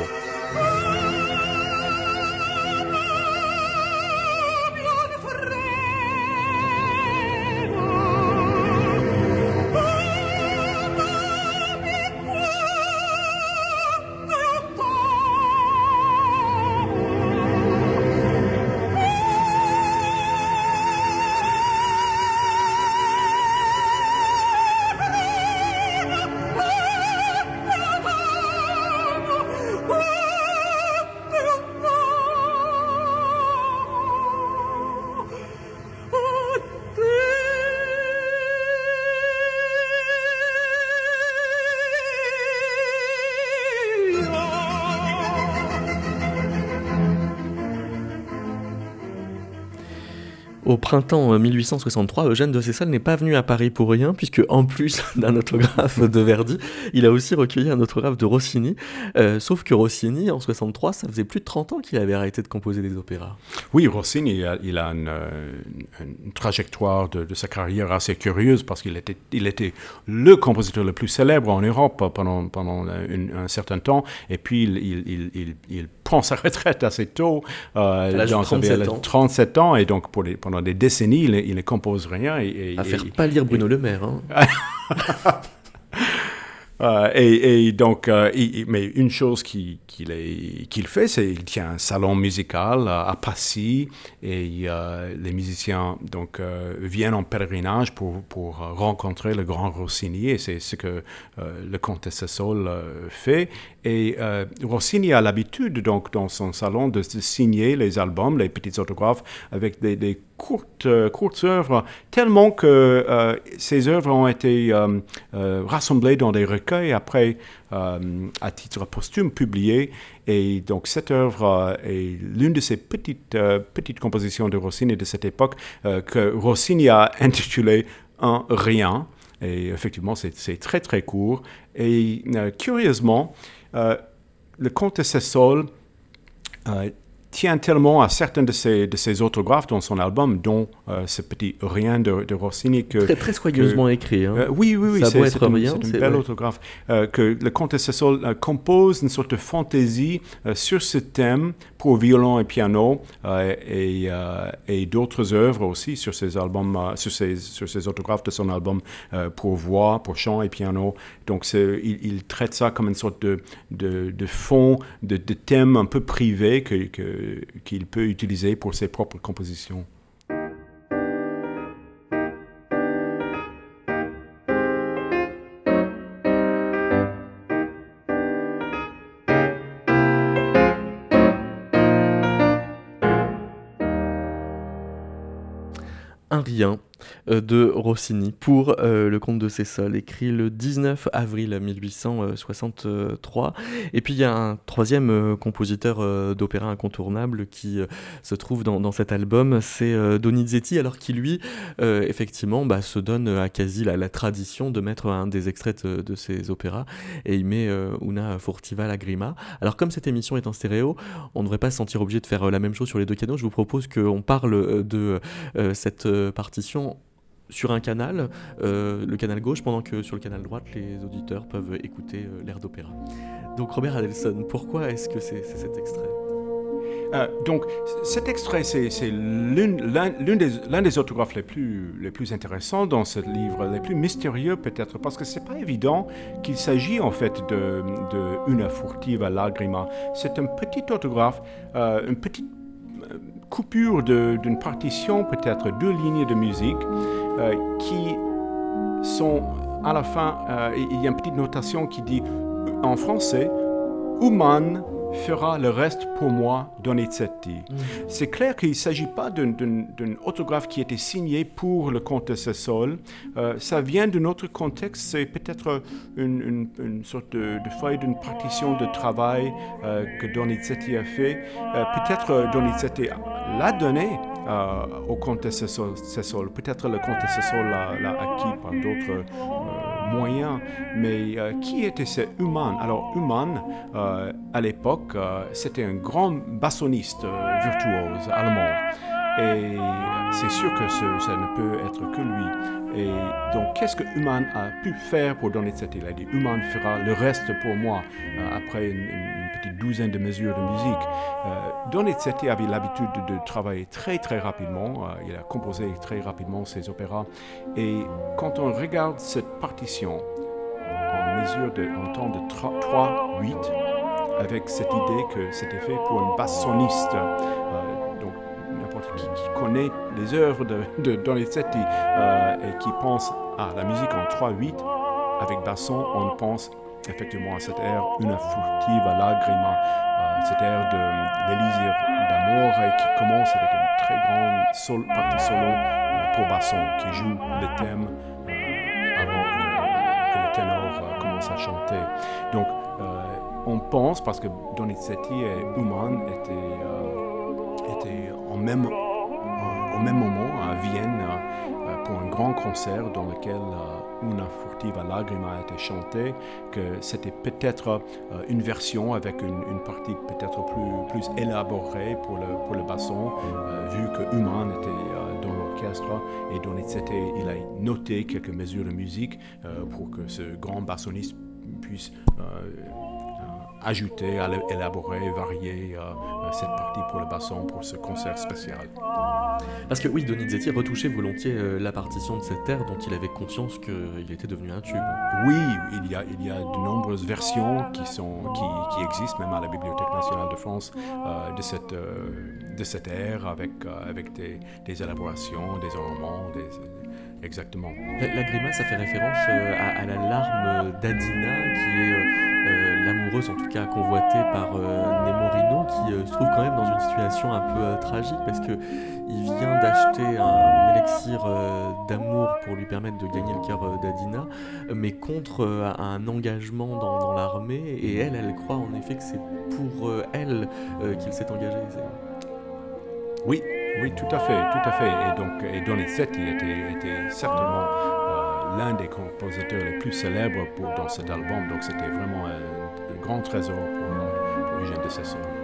Printemps euh, 1863, Eugène de Cessal n'est pas venu à Paris pour rien, puisque en plus d'un autographe de Verdi, il a aussi recueilli un autographe de Rossini. Euh, sauf que Rossini, en 63, ça faisait plus de 30 ans qu'il avait arrêté de composer des opéras. Oui, Rossini, il a, une, euh, trajectoire de, sa carrière assez curieuse parce qu'il était, il était le compositeur le plus célèbre en Europe pendant, pendant un certain temps. Et puis, il prend sa retraite assez tôt. euh, l'âge de dans sa vie, 37 ans. 37 ans. Et donc, pour les- pendant des décennies, il, il ne compose rien. Et, et- À et- faire pas lire Bruno Le Maire. Hein. Euh, et, et donc, euh, il- mais une chose qui- qu'il fait, c'est qu'il tient un salon musical à, à Passy et euh, les musiciens donc, euh, viennent en pèlerinage pour, pour euh, rencontrer le grand Rossini et c'est ce que euh, le comte euh, fait. Et euh, Rossini a l'habitude, donc, dans son salon, de, signer les albums, les petits autographes, avec des, euh, courtes œuvres, tellement que euh, ces œuvres ont été rassemblées dans des recueils, après, à titre posthume, publiés. Et donc, cette œuvre est l'une de ces petites, petites compositions de Rossini de cette époque que Rossini a intitulée Un rien. Et effectivement, c'est très, très court. Et curieusement, le comte de Sessol euh, tient tellement à certains de ses, de ses autographes dans son album, dont euh, ce petit rien de, de Rossini que... Très, très soigneusement écrit. Hein. Euh, oui, oui, oui, Ça a c'est être rien, c'est c'est- belle ouais. autographe. Euh, que le comte de Sessol euh, compose une sorte de fantaisie euh, sur ce thème pour violon et piano euh, et, euh, et d'autres œuvres aussi sur ses albums, euh, sur, ses, sur ses autographes de son album pour voix, pour chant et piano. Donc il, traite ça comme une sorte de, de, fond, de, de thème un peu privé que- que- qu'il peut utiliser pour ses propres compositions. Un rien de Rossini pour euh, le comte de Cécile, écrit le 19 avril 1863. Et puis il y a un troisième euh, compositeur d'opéra incontournable qui se trouve dans, cet album, c'est Donizetti, alors qui lui, effectivement, bah, se donne à quasi la, tradition de mettre un des extraits de, ses opéras, et il met Una furtiva lagrima. Alors comme cette émission est en stéréo, on ne devrait pas se sentir obligé de faire la même chose sur les deux canaux. Je vous propose qu'on parle de cette partition sur un canal, euh, le canal gauche, pendant que sur le canal droite, les auditeurs peuvent écouter euh, l'air d'opéra. Donc Robert Adelson, pourquoi est-ce que c'est cet extrait? Euh, donc, cet extrait, c'est l'un des, autographes les plus, intéressants dans ce livre, les plus mystérieux peut-être, parce que c'est pas évident qu'il s'agit en fait de, de Una furtiva. C'est un petit autographe, une petite coupure d'une partition, peut-être deux lignes de musique, qui sont à la fin, euh, il y a une petite notation qui dit en français, Human fera le reste pour moi, Donizetti. Mm. C'est clair qu'il ne s'agit pas d'un autographe qui a été signé pour le comte de Sessol. Euh, ça vient d'un autre contexte, c'est peut-être une, sorte de, feuille d'une partition de travail euh, que Donizetti a fait. Euh, peut-être Donizetti l'a donné au comte de Sessol. Peut-être le comte de Sessol l'a acquis par d'autres moyen. Mais euh, qui était ce Human? Alors, Human, euh, à l'époque, euh, c'était un grand bassoniste virtuose allemand. Et c'est sûr que ça ne peut être que lui. Et donc, qu'est-ce que Human a pu faire pour donner cette Il a dit Human fera le reste pour moi après une, petite douzaine de mesures de musique. Donizetti avait l'habitude de, travailler très très rapidement. il a composé très rapidement ses opéras. Et quand on regarde cette partition en mesure de, temps de 3-8, avec cette idée que c'était fait pour une bassoniste, euh, connaît les œuvres de, Donizetti euh, et qui pense à la musique en 3-8, avec basson, on pense effectivement à cette air Una furtiva lagrima, euh, cette air de d'amour qui commence avec une très grande partie solo euh, pour basson qui joue le thème euh, avant que le, ténor commence à chanter. Donc on pense, parce que Donizetti et Uman étaient, étaient en même, au même moment à Vienne pour un grand concert dans lequel Una furtiva lagrima a été chantée, que c'était peut-être euh, une version avec une, partie peut-être plus, plus élaborée pour le, pour le basson, euh, vu que Human était euh, dans l'orchestre et Donizetti il a noté quelques mesures de musique pour que ce grand bassoniste puisse ajouter, élaborer, varier cette partie pour le basson pour ce concert spécial. Parce que oui, Donizetti retouchait volontiers euh, la partition de cette ère dont il avait conscience qu'il était devenu un tube. Oui, il y a, il y a de nombreuses versions qui, sont, qui, qui existent, même à la Bibliothèque nationale de France, euh, de, cette, euh, de cette ère, avec, avec des, des, élaborations, des ornements, des, exactement. La, grimace, ça fait référence à, à, la larme d'Adina, qui est en tout cas convoitée par euh, Nemorino qui euh, se trouve quand même dans une situation un peu euh, tragique parce que il vient d'acheter un, élixir d'amour pour lui permettre de gagner le cœur d'Adina mais contre un engagement dans, l'armée et elle elle croit en effet que c'est pour elle qu'il s'est engagé. Oui, oui, tout à fait, tout à fait. Et donc, et Donizetti était, était certainement l'un des compositeurs les plus célèbres pour, dans cet album. Donc, c'était vraiment grand trésor pour, pour Eugène de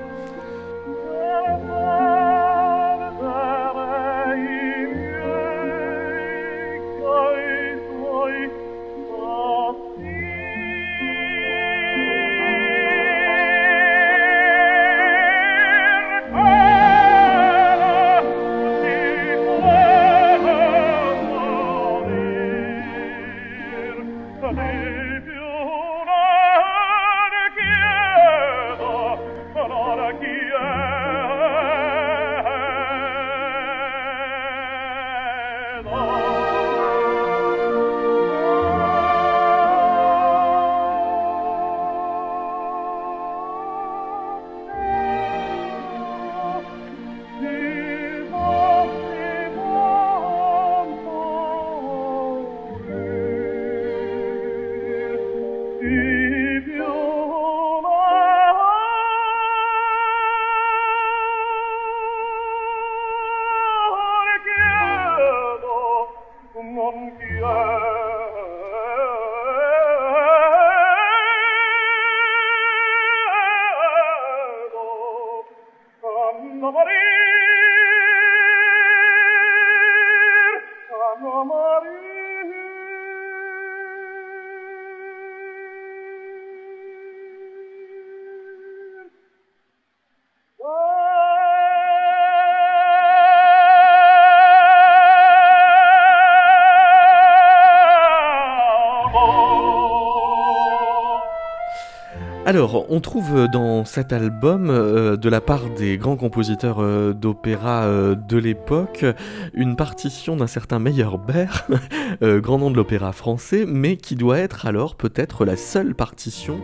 Alors, on trouve dans cet album, euh, de la part des grands compositeurs euh, d'opéra euh, de l'époque, une partition d'un certain Meyerbeer, grand nom de l'opéra français, mais qui doit être alors peut-être la seule partition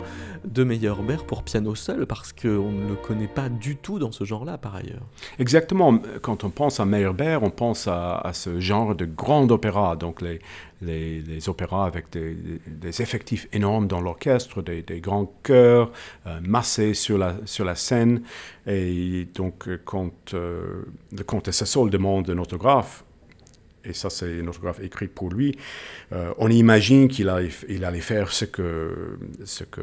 de Meyerbeer pour piano seul, parce qu'on ne le connaît pas du tout dans ce genre-là par ailleurs. Exactement. Quand on pense à Meyerbeer, on pense à, ce genre de grand opéra, donc les, opéras avec des, effectifs énormes dans l'orchestre, des, grands chœurs euh, massés sur la, scène. Et donc, quand euh, le comte Sessol demande un autographe, et ça c'est un autographe écrit pour lui, euh, on imagine qu'il allait, faire ce que, que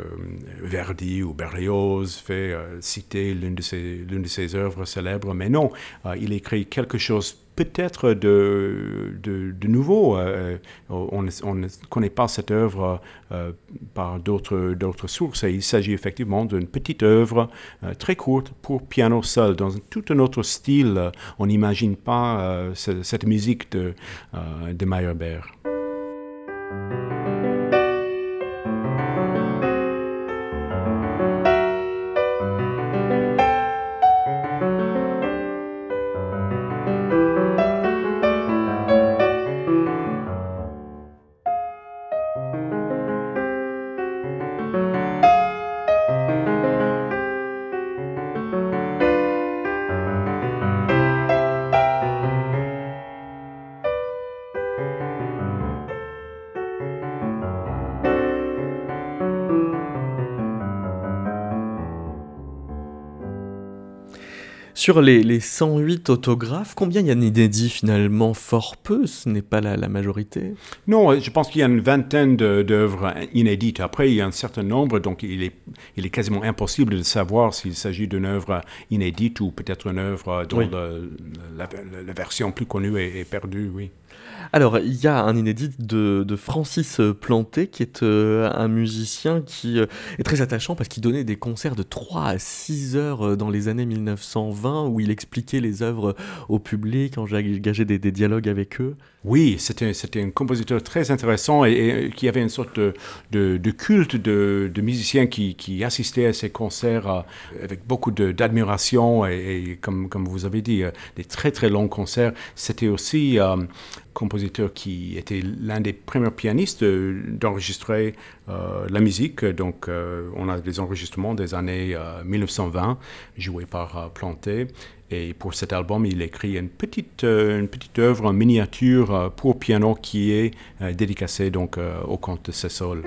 Verdi ou Berlioz fait, citer l'une de, ses, l'une de ses œuvres célèbres, mais non, il écrit quelque chose peut-être de, de, nouveau. Euh, on, ne connaît pas cette œuvre euh, par d'autres, sources. il s'agit effectivement d'une petite œuvre euh, très courte pour piano seul, dans tout un autre style. On n'imagine pas cette musique de, de Meyerbeer. Sur les, 108 autographes, combien il y a d'inédits finalement? Fort peu, ce n'est pas la, majorité? Non, je pense qu'il y a une vingtaine d'œuvres inédites. Après, il y a un certain nombre, donc il est, il est quasiment impossible de savoir s'il s'agit d'une œuvre inédite ou peut-être une œuvre dont la, version plus connue est perdue, oui. Alors, il y a un inédit de, Francis Planté, qui est euh, un musicien qui euh, est très attachant parce qu'il donnait des concerts de 3 à 6 heures euh, dans les années 1920 où il expliquait les œuvres au public, engageait des, des dialogues avec eux. Oui, c'était, un compositeur très intéressant et, qui avait une sorte de, de, culte de, de, musiciens qui, qui assistaient à ses concerts avec beaucoup d'admiration et, comme, comme vous avez dit, des très très longs concerts. C'était aussi compositeur qui était l'un des premiers pianistes d'enregistrer euh, la musique. Donc, euh, on a des enregistrements des années 1920 euh, joués par Planté. Et pour cet album, il écrit une petite, une petite œuvre en miniature pour piano qui est dédicacée donc, au comte de Sessol.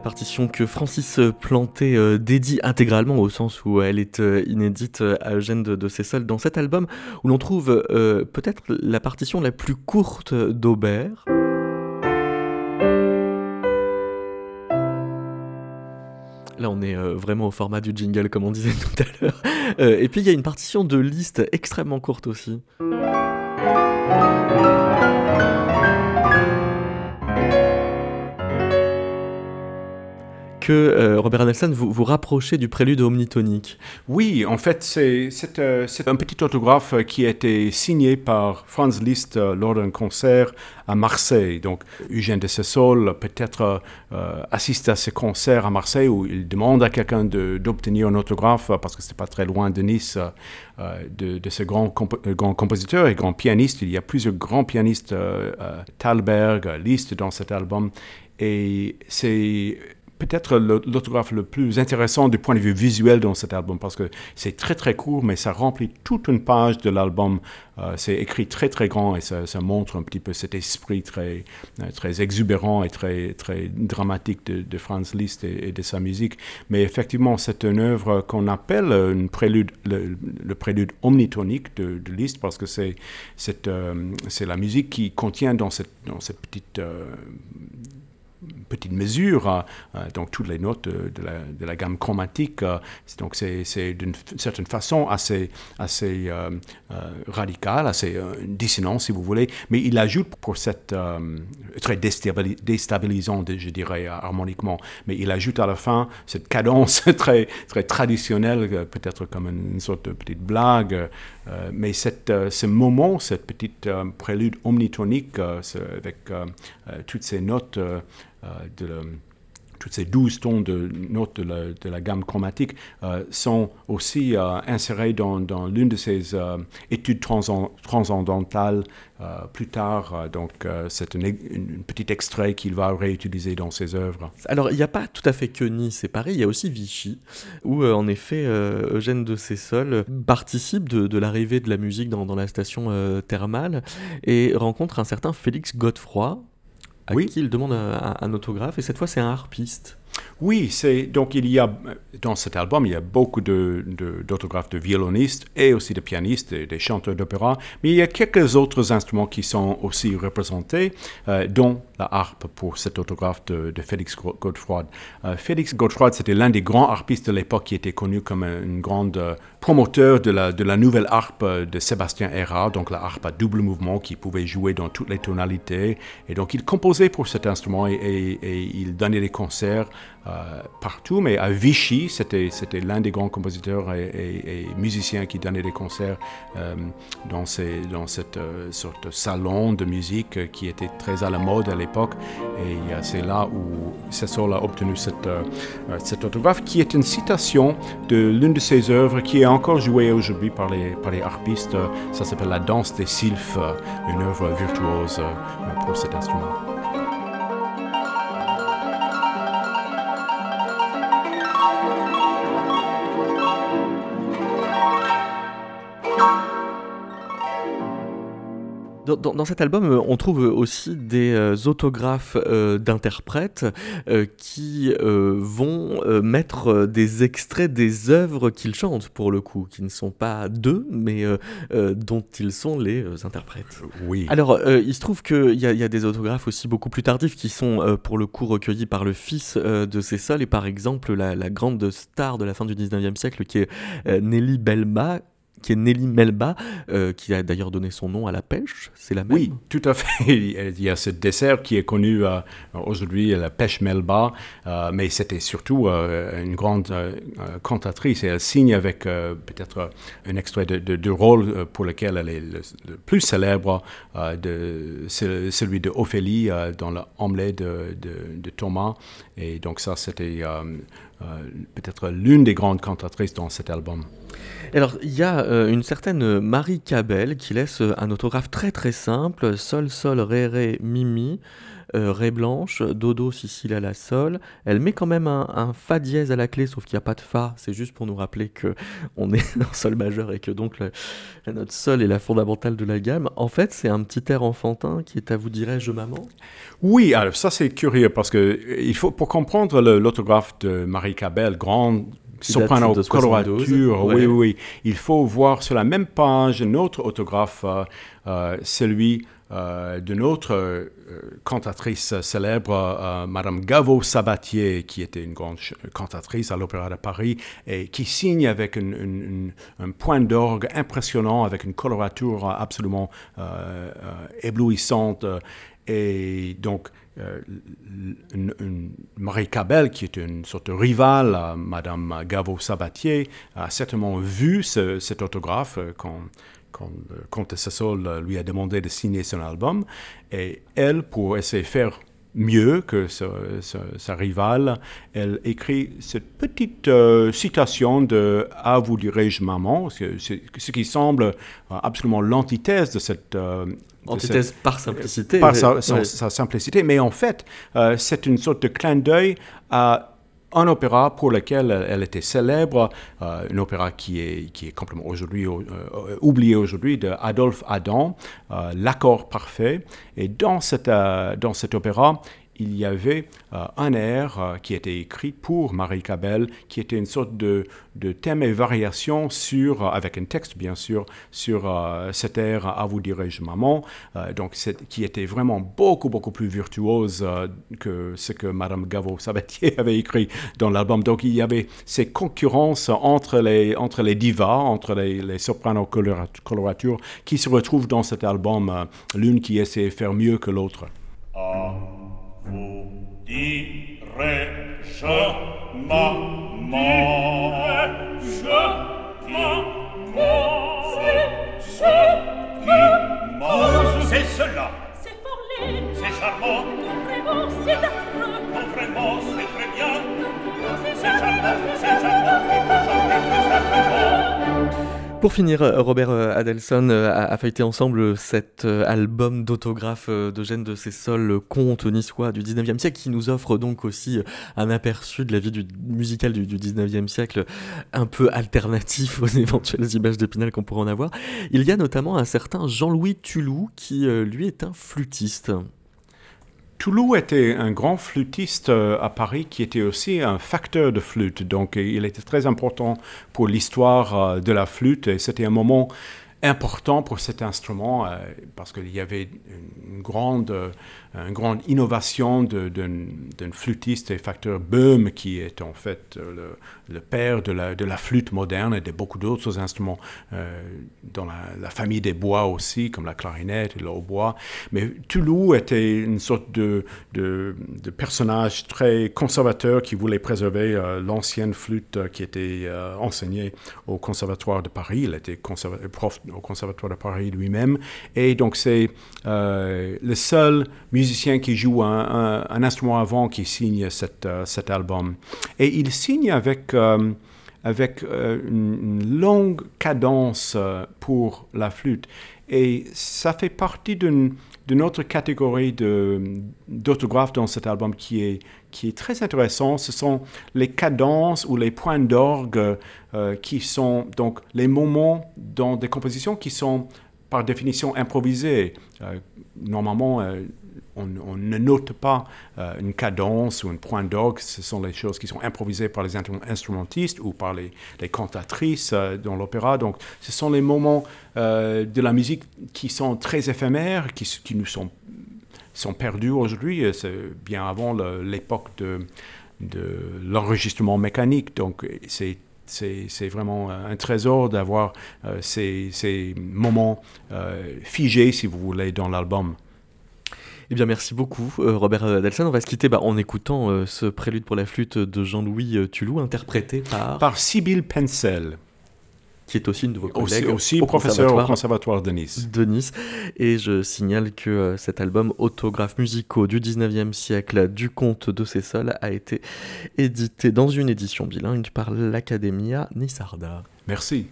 Partition que Francis Planté euh, dédie intégralement au sens où elle est euh, inédite euh, à Eugène de, de dans cet album où l'on trouve peut-être la partition la plus courte d'Aubert. Là, on est vraiment au format du jingle, comme on disait tout à l'heure. et puis, il y a une partition de liste extrêmement courte aussi. Que euh, Robert Nelson vous, vous rapprochez du prélude omnitonique. Oui, en fait, c'est euh, un petit autographe qui a été signé par Franz Liszt euh, lors d'un concert à Marseille. Donc, Eugène de Sessol peut-être assiste à ce concert à Marseille où il demande à quelqu'un d'obtenir un autographe parce que c'est pas très loin de Nice. de, de, ce grand, grand, compositeur et grand pianiste. Il y a plusieurs grands pianistes, Thalberg, Liszt dans cet album. Et c'est peut-être l'autographe le plus intéressant du point de vue visuel dans cet album parce que c'est très très court mais ça remplit toute une page de l'album. Euh, c'est écrit très très grand et ça, montre un petit peu cet esprit très, euh, très exubérant et très, très dramatique de, Franz Liszt et, de sa musique. Mais effectivement, c'est une œuvre qu'on appelle le, prélude omnitonique de, Liszt parce que c'est euh, la musique qui contient dans cette, dans cette petite petite mesure, euh, euh, donc toutes les notes de, la, gamme chromatique. Euh, donc c'est d'une certaine façon assez, assez radical, assez dissonant si vous voulez, mais il ajoute pour cette très déstabilisant, je dirais, harmoniquement, mais il ajoute à la fin cette cadence très, très traditionnelle, peut-être comme une, sorte de petite blague, mais cette, ce moment, cette petite prélude omnitonique avec toutes ces notes euh, de toutes ces douze tons de notes de la, gamme chromatique euh, sont aussi euh, insérés dans, l'une de ces études transcendantales plus tard. donc, c'est un petit extrait qu'il va réutiliser dans ses œuvres. Alors, il n'y a pas tout à fait que Nice et Paris, il y a aussi Vichy, où en effet, Eugène de Cessol participe de, l'arrivée de la musique dans, dans la station thermale et rencontre un certain Félix Godefroy, à oui. qui il demande un, autographe, et cette fois c'est un harpiste. Oui, c'est donc il y a dans cet album il y a beaucoup d'autographes de, de, violonistes et aussi de pianistes et des chanteurs d'opéra, mais il y a quelques autres instruments qui sont aussi représentés, euh, dont la harpe pour cet autographe de, Félix Godefroy. Euh, Félix Godefroy c'était l'un des grands harpistes de l'époque qui était connu comme un grand euh, promoteur de la, de la nouvelle harpe de Sébastien Erard, donc la harpe à double mouvement qui pouvait jouer dans toutes les tonalités. Et donc il composait pour cet instrument et il donnait des concerts euh, partout, mais à Vichy, c'était, l'un des grands compositeurs et, musiciens qui donnait des concerts euh, dans, ces, cette euh, sorte de salon de musique qui était très à la mode à l'époque. Et c'est là où Cécile a obtenu cette, cet autographe, qui est une citation de l'une de ses œuvres qui est encore jouée aujourd'hui par les, par les harpistes. Ça s'appelle La danse des sylphes, une œuvre virtuose pour cet instrument. Dans, cet album, euh, on trouve aussi des euh, autographes euh, d'interprètes qui vont mettre des extraits des œuvres qu'ils chantent, pour le coup, qui ne sont pas d'eux, mais dont ils sont les interprètes. Oui. Alors, il se trouve qu'il y, y, a des autographes aussi beaucoup plus tardifs qui sont, pour le coup, recueillis par le fils de Cécile, et par exemple, la, la, grande star de la fin du 19e siècle, qui est Nelly Belma, qui est Nelly Melba, euh, qui a d'ailleurs donné son nom à la pêche, c'est la même Oui, tout à fait. Il y a ce dessert qui est connu euh, aujourd'hui, la pêche Melba, euh, mais c'était surtout une grande cantatrice et elle signe avec peut-être un extrait de, rôle pour lequel elle est le, plus célèbre, celui de Ophélie dans l'omelette de, de, Thomas. Et donc ça, c'était peut-être l'une des grandes cantatrices dans cet album. Alors, il y a euh, une certaine Marie Cabel qui laisse euh, un autographe très très simple Sol, Sol, Ré, Ré, Mi, euh, Ré blanche, Dodo, Sicile à la Sol. Elle met quand même un, Fa dièse à la clé, sauf qu'il n'y a pas de Fa. C'est juste pour nous rappeler que on est en Sol majeur et que donc la note Sol est la fondamentale de la gamme. En fait, c'est un petit air enfantin qui est à vous dirais-je maman? Oui, alors ça c'est curieux parce que il faut, pour comprendre l'autographe de Marie Cabel, grande soprano colorature, oui, oui. Il faut voir sur la même page un autre autographe, euh, euh, celui euh, d'une autre cantatrice célèbre, Madame Gaveau Sabatier, qui était une grande cantatrice à l'Opéra de Paris, et qui signe avec un point d'orgue impressionnant, avec une colorature absolument éblouissante. Et donc, euh, Marie Cabel, qui est une sorte de rivale à Madame Gavo-Sabatier, a certainement vu cet autographe euh, quand, le comte lui a demandé de signer son album. Et elle, pour essayer de faire mieux que sa, rivale, elle écrit cette petite citation de À vous dirais-je maman, ce, qui semble absolument l'antithèse de cette... Antithèse par simplicité. Par sa, simplicité, mais en fait, c'est une sorte de clin d'œil à un opéra pour lequel elle était célèbre, euh, un opéra qui est, qui est complètement aujourd'hui, euh, oublié aujourd'hui, de Adolphe Adam, euh, L'accord parfait. Et dans, cette, dans cet opéra, il y avait euh, un air euh, qui était écrit pour Marie Cabell, qui était une sorte de, thème et variation sur, euh, avec un texte bien sûr, sur cet air À vous dirais-je maman, donc qui était vraiment beaucoup, beaucoup plus virtuose que ce que Madame Gaveau-Sabatier avait écrit dans l'album. Donc il y avait ces concurrences entre les, divas, entre les, les sopranos coloratures, qui se retrouvent dans cet album, l'une qui essaie de faire mieux que l'autre. Fu re je ma ma je c'est ce c'est cela. C'est fort laid c'est charmant. Vraiment c'est affreux. Pour finir, euh, Robert euh, Adelson euh, a, feuilleté ensemble cet album d'autographes d'Eugène de Cessol, conte niçois du 19e siècle, qui nous offre donc aussi un aperçu de la vie du, musicale du, du 19e siècle, un peu alternatif aux éventuelles images d'Épinal qu'on pourrait en avoir. Il y a notamment un certain Jean-Louis Tulou, qui lui est un flûtiste. Toulouse était un grand flûtiste euh, à Paris qui était aussi un facteur de flûte. Donc il était très important pour l'histoire euh, de la flûte et c'était un moment important pour cet instrument euh, parce qu'il y avait une grande une grande innovation d'un flûtiste et facteur Böhm, qui est en fait euh, le, père de la, de la, flûte moderne et de beaucoup d'autres instruments euh, dans la, famille des bois aussi, comme la clarinette et le hautbois. Mais Toulouse était une sorte de, de, personnage très conservateur qui voulait préserver euh, l'ancienne flûte qui était enseignée au Conservatoire de Paris. Il était prof au Conservatoire de Paris lui-même. Et donc c'est le seul musicien qui joue un, instrument avant qui signe cet, euh, cet album. Et il signe avec, euh, avec euh, une, longue cadence pour la flûte. Et ça fait partie d'une autre catégorie d'autographes dans cet album qui est, qui est très intéressant. Ce sont les cadences ou les points d'orgue qui sont donc les moments dans des compositions qui sont par définition improvisées. normalement, on, ne note pas euh, une cadence ou un point d'orgue. Ce sont les choses qui sont improvisées par les instrumentistes ou par les, cantatrices euh, dans l'opéra. Donc, ce sont les moments euh, de la musique qui sont très éphémères, qui, nous sont, sont perdus aujourd'hui. C'est bien avant l'époque de, de l'enregistrement mécanique. Donc, c'est c'est vraiment un trésor d'avoir ces, ces, moments figés, si vous voulez, dans l'album. Eh bien, merci beaucoup, euh, Robert euh, Adelson. On va se quitter bah, en écoutant euh, ce prélude pour la flûte de Jean-Louis Tulou, interprété par... Par Sibyl Pencel qui est aussi une de vos collègues. Aussi, professeur au Conservatoire de Nice. De Nice. Et je signale que cet album Autographes musicaux du 19e siècle du comte de Cessol a été édité dans une édition bilingue par l'Academia Nissarda. Merci.